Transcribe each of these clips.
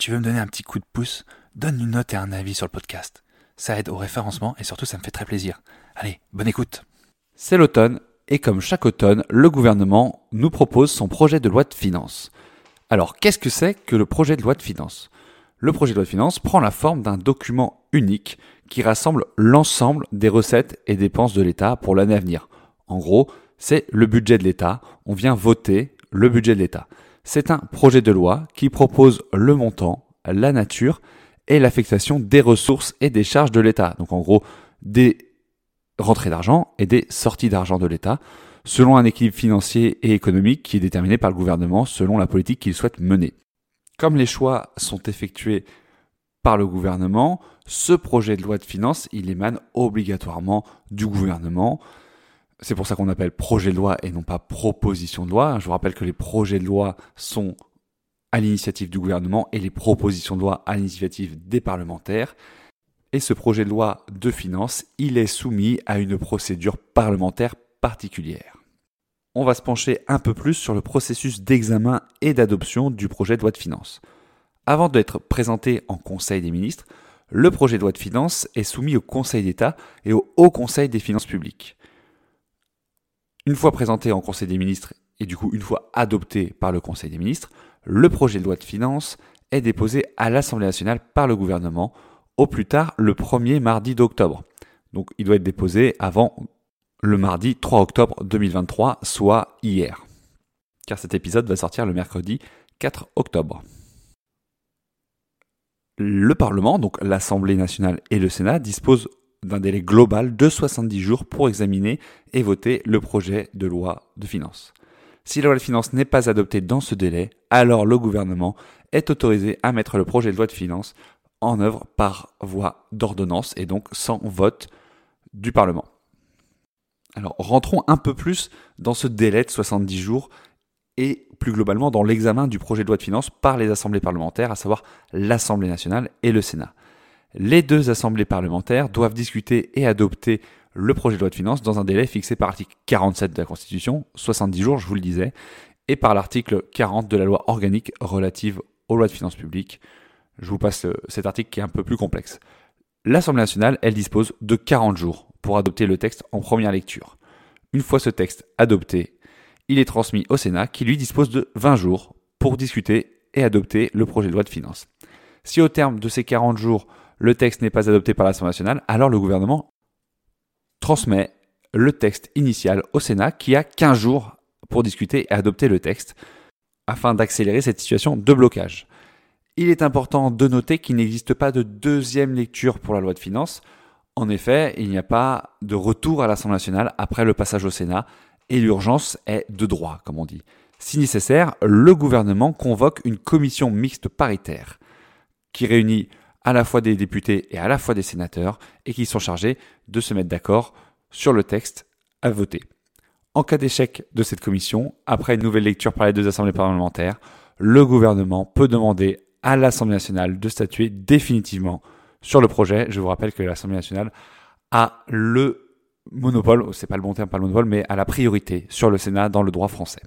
Tu veux me donner un petit coup de pouce, donne une note et un avis sur le podcast. Ça aide au référencement et surtout ça me fait très plaisir. Allez, bonne écoute. C'est l'automne et comme chaque automne, le gouvernement nous propose son projet de loi de finances. Alors, qu'est-ce que c'est que le projet de loi de finances? Le projet de loi de finances prend la forme d'un document unique qui rassemble l'ensemble des recettes et dépenses de l'État pour l'année à venir. En gros, c'est le budget de l'État. On vient voter le budget de l'État. C'est un projet de loi qui propose le montant, la nature et l'affectation des ressources et des charges de l'État. Donc en gros, des rentrées d'argent et des sorties d'argent de l'État, selon un équilibre financier et économique qui est déterminé par le gouvernement selon la politique qu'il souhaite mener. Comme les choix sont effectués par le gouvernement, ce projet de loi de finances, il émane obligatoirement du gouvernement. C'est pour ça qu'on appelle projet de loi et non pas proposition de loi. Je vous rappelle que les projets de loi sont à l'initiative du gouvernement et les propositions de loi à l'initiative des parlementaires. Et ce projet de loi de finances, il est soumis à une procédure parlementaire particulière. On va se pencher un peu plus sur le processus d'examen et d'adoption du projet de loi de finances. Avant d'être présenté en Conseil des ministres, le projet de loi de finances est soumis au Conseil d'État et au Haut Conseil des finances publiques. Une fois présenté en Conseil des ministres et du coup une fois adopté par le Conseil des ministres, le projet de loi de finances est déposé à l'Assemblée nationale par le gouvernement au plus tard le premier mardi d'octobre. Donc il doit être déposé avant le mardi 3 octobre 2023, soit hier. Car cet épisode va sortir le mercredi 4 octobre. Le Parlement, donc l'Assemblée nationale et le Sénat, disposent d'un délai global de 70 jours pour examiner et voter le projet de loi de finances. Si la loi de finances n'est pas adoptée dans ce délai, alors le gouvernement est autorisé à mettre le projet de loi de finances en œuvre par voie d'ordonnance et donc sans vote du Parlement. Alors rentrons un peu plus dans ce délai de 70 jours et plus globalement dans l'examen du projet de loi de finances par les assemblées parlementaires, à savoir l'Assemblée nationale et le Sénat. Les deux assemblées parlementaires doivent discuter et adopter le projet de loi de finances dans un délai fixé par l'article 47 de la Constitution, 70 jours, je vous le disais, et par l'article 40 de la loi organique relative aux lois de finances publiques. Je vous passe euh, cet article qui est un peu plus complexe. L'Assemblée nationale, elle dispose de 40 jours pour adopter le texte en première lecture. Une fois ce texte adopté, il est transmis au Sénat qui lui dispose de 20 jours pour discuter et adopter le projet de loi de finances. Si au terme de ces 40 jours, le texte n'est pas adopté par l'Assemblée nationale, alors le gouvernement transmet le texte initial au Sénat qui a 15 jours pour discuter et adopter le texte afin d'accélérer cette situation de blocage. Il est important de noter qu'il n'existe pas de deuxième lecture pour la loi de finances. En effet, il n'y a pas de retour à l'Assemblée nationale après le passage au Sénat et l'urgence est de droit, comme on dit. Si nécessaire, le gouvernement convoque une commission mixte paritaire qui réunit à la fois des députés et à la fois des sénateurs et qui sont chargés de se mettre d'accord sur le texte à voter. En cas d'échec de cette commission, après une nouvelle lecture par les deux assemblées parlementaires, le gouvernement peut demander à l'Assemblée nationale de statuer définitivement sur le projet. Je vous rappelle que l'Assemblée nationale a le monopole, c'est pas le bon terme, pas le monopole, mais a la priorité sur le Sénat dans le droit français.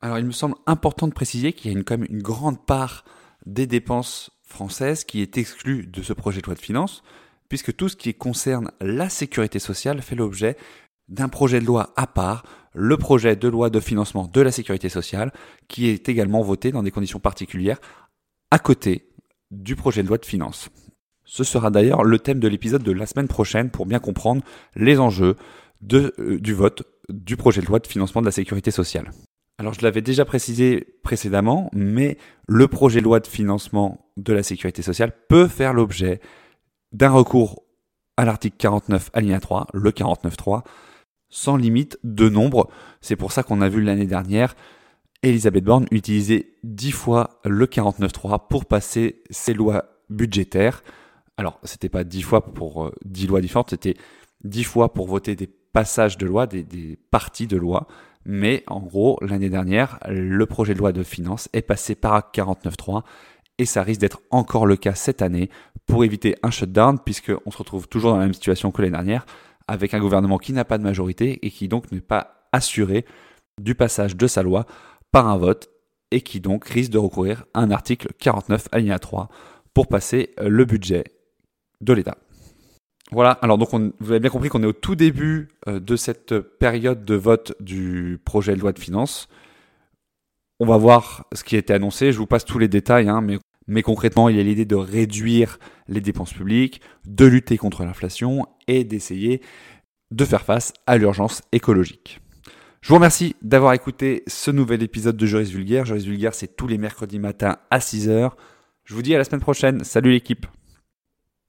Alors il me semble important de préciser qu'il y a quand même une grande part des dépenses françaises qui est exclue de ce projet de loi de finances, puisque tout ce qui concerne la sécurité sociale fait l'objet d'un projet de loi à part, le projet de loi de financement de la sécurité sociale, qui est également voté dans des conditions particulières à côté du projet de loi de finances. Ce sera d'ailleurs le thème de l'épisode de la semaine prochaine pour bien comprendre les enjeux euh, du vote du projet de loi de financement de la sécurité sociale. Alors je l'avais déjà précisé précédemment, mais le projet de loi de financement de la sécurité sociale peut faire l'objet d'un recours à l'article 49 alinéa 3, le 49.3, sans limite de nombre. C'est pour ça qu'on a vu l'année dernière Elisabeth Borne utiliser 10 fois le 49.3 pour passer ses lois budgétaires. Alors, c'était pas 10 fois pour 10 euh, lois différentes, c'était 10 fois pour voter des passages de loi, des, des parties de loi. Mais en gros, l'année dernière, le projet de loi de finances est passé par 49.3 et ça risque d'être encore le cas cette année pour éviter un shutdown puisqu'on se retrouve toujours dans la même situation que l'année dernière avec un gouvernement qui n'a pas de majorité et qui donc n'est pas assuré du passage de sa loi par un vote et qui donc risque de recourir à un article 49 alinéa 3 pour passer le budget de l'État. Voilà, alors donc vous avez bien compris qu'on est au tout début euh, de cette période de vote du projet de loi de finances. On va voir ce qui a été annoncé, je vous passe tous les détails, hein, mais, mais concrètement il y a l'idée de réduire les dépenses publiques, de lutter contre l'inflation et d'essayer de faire face à l'urgence écologique. Je vous remercie d'avoir écouté ce nouvel épisode de Juris Vulgaire. Juris Vulgaire, c'est tous les mercredis matins à 6h. Je vous dis à la semaine prochaine. Salut l'équipe.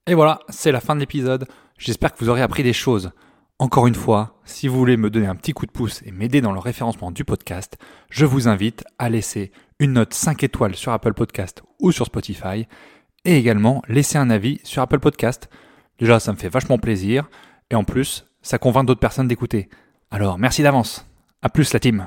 Et voilà, c'est la fin de l'épisode. J'espère que vous aurez appris des choses. Encore une fois, si vous voulez me donner un petit coup de pouce et m'aider dans le référencement du podcast, je vous invite à laisser une note 5 étoiles sur Apple Podcast ou sur Spotify et également laisser un avis sur Apple Podcast. Déjà, ça me fait vachement plaisir et en plus, ça convainc d'autres personnes d'écouter. Alors, merci d'avance. À plus la team.